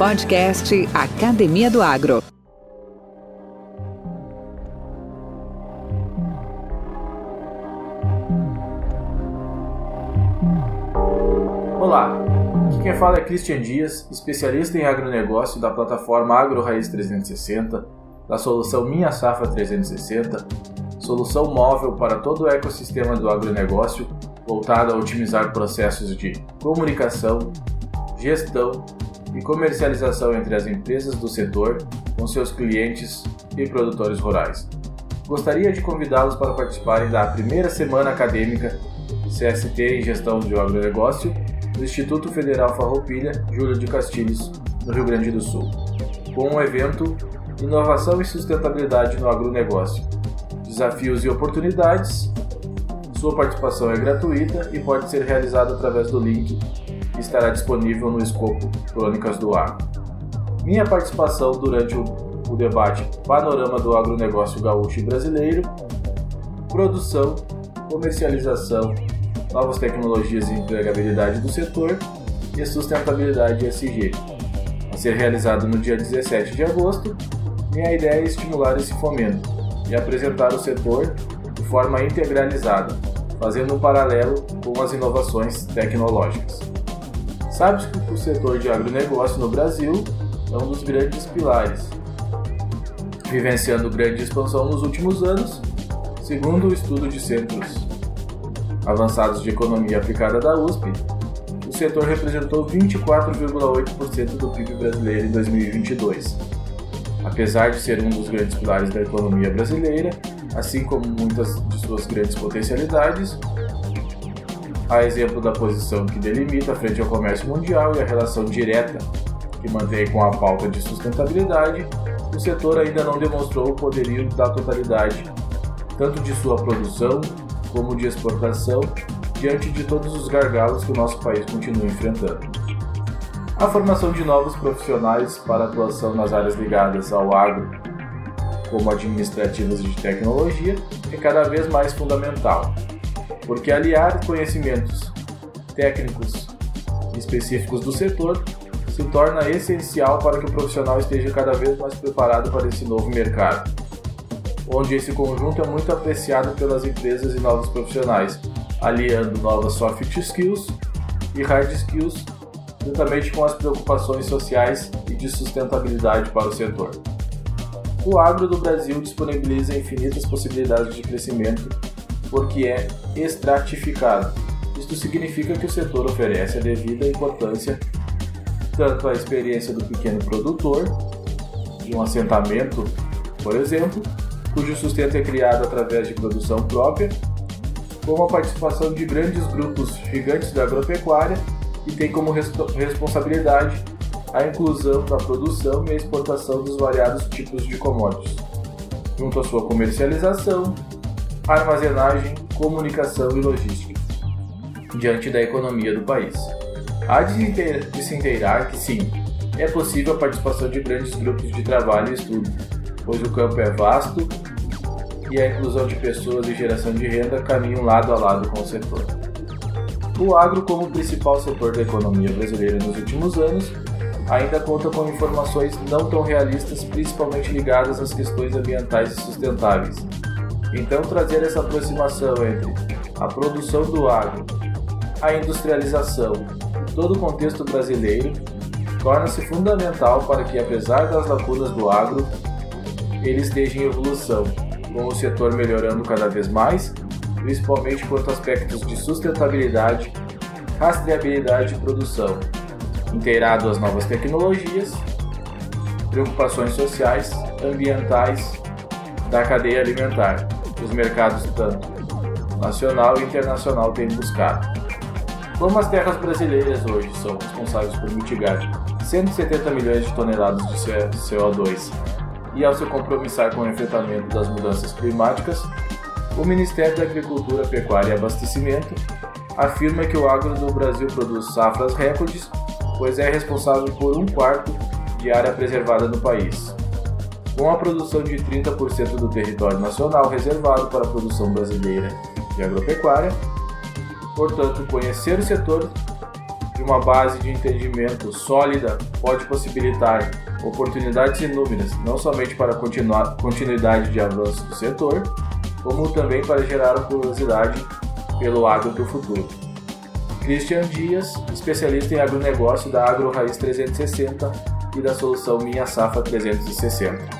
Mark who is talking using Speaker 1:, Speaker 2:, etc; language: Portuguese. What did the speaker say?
Speaker 1: Podcast Academia do Agro.
Speaker 2: Olá, aqui quem fala é Christian Dias, especialista em agronegócio da plataforma Agro Raiz 360, da solução Minha Safra 360, solução móvel para todo o ecossistema do agronegócio voltada a otimizar processos de comunicação, gestão e comercialização entre as empresas do setor com seus clientes e produtores rurais. Gostaria de convidá-los para participarem da primeira semana acadêmica CST em Gestão de Agronegócio do Instituto Federal Farroupilha Júlio de Castilhos, no Rio Grande do Sul, com o evento Inovação e Sustentabilidade no Agronegócio, Desafios e Oportunidades. Sua participação é gratuita e pode ser realizada através do link que estará disponível no escopo Crônicas do Agro. Minha participação durante o, o debate Panorama do Agronegócio Gaúcho e Brasileiro, produção, comercialização, novas tecnologias e empregabilidade do setor e sustentabilidade ESG. A ser realizado no dia 17 de agosto, minha ideia é estimular esse fomento e apresentar o setor de forma integralizada, fazendo um paralelo com as inovações tecnológicas. Sabe-se que o setor de agronegócio no Brasil é um dos grandes pilares, vivenciando grande expansão nos últimos anos, segundo o estudo de centros avançados de economia aplicada da USP, o setor representou 24,8% do PIB brasileiro em 2022. Apesar de ser um dos grandes pilares da economia brasileira, assim como muitas de suas grandes potencialidades, a exemplo da posição que delimita frente ao comércio mundial e a relação direta que mantém com a pauta de sustentabilidade, o setor ainda não demonstrou o poderio da totalidade, tanto de sua produção como de exportação, diante de todos os gargalos que o nosso país continua enfrentando. A formação de novos profissionais para atuação nas áreas ligadas ao agro, como administrativas de tecnologia, é cada vez mais fundamental, porque aliar conhecimentos técnicos específicos do setor se torna essencial para que o profissional esteja cada vez mais preparado para esse novo mercado, onde esse conjunto é muito apreciado pelas empresas e novos profissionais, aliando novas soft skills e hard skills, juntamente com as preocupações sociais e de sustentabilidade para o setor. O agro do Brasil disponibiliza infinitas possibilidades de crescimento porque é estratificado. Isto significa que o setor oferece a devida importância tanto à experiência do pequeno produtor, de um assentamento, por exemplo, cujo sustento é criado através de produção própria, como a participação de grandes grupos gigantes da agropecuária e tem como responsabilidade a inclusão da produção e a exportação dos variados tipos de commodities, junto à sua comercialização, armazenagem, comunicação e logística, diante da economia do país. Há de se inteirar que sim, é possível a participação de grandes grupos de trabalho e estudo, pois o campo é vasto e a inclusão de pessoas e geração de renda caminham lado a lado com o setor. O agro, como principal setor da economia brasileira nos últimos anos, ainda conta com informações não tão realistas, principalmente ligadas às questões ambientais e sustentáveis, então, trazer essa aproximação entre a produção do agro, a industrialização e todo o contexto brasileiro torna-se fundamental para que, apesar das lacunas do agro, ele esteja em evolução, com o setor melhorando cada vez mais, principalmente quanto a aspectos de sustentabilidade, rastreabilidade e produção, inteirado às novas tecnologias, preocupações sociais, ambientais da cadeia alimentar os mercados tanto nacional e internacional têm buscado. Como as terras brasileiras hoje são responsáveis por mitigar 170 milhões de toneladas de CO2 e ao se compromissar com o enfrentamento das mudanças climáticas, o Ministério da Agricultura, Pecuária e Abastecimento afirma que o agro do Brasil produz safras recordes, pois é responsável por um quarto de área preservada no país. Com a produção de 30% do território nacional reservado para a produção brasileira de agropecuária, portanto, conhecer o setor de uma base de entendimento sólida pode possibilitar oportunidades inúmeras, não somente para a continuidade de avanço do setor, como também para gerar curiosidade pelo agro do futuro. Christian Dias, especialista em agronegócio da Agro Raiz 360 e da solução Minha Safra 360.